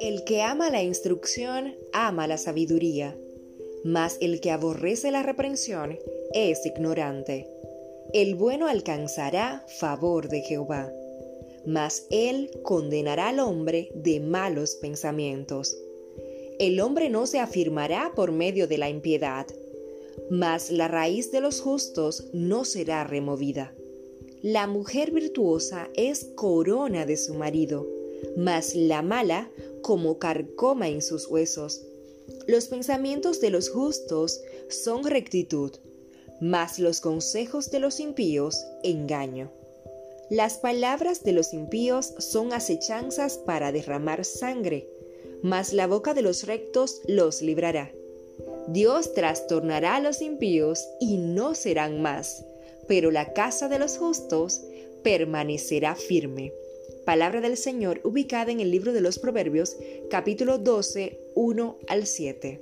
El que ama la instrucción ama la sabiduría, mas el que aborrece la reprensión es ignorante. El bueno alcanzará favor de Jehová, mas él condenará al hombre de malos pensamientos. El hombre no se afirmará por medio de la impiedad, mas la raíz de los justos no será removida. La mujer virtuosa es corona de su marido, mas la mala como carcoma en sus huesos. Los pensamientos de los justos son rectitud, mas los consejos de los impíos engaño. Las palabras de los impíos son acechanzas para derramar sangre, mas la boca de los rectos los librará. Dios trastornará a los impíos y no serán más, pero la casa de los justos permanecerá firme. Palabra del Señor ubicada en el libro de los Proverbios, capítulo 12, 1 al 7.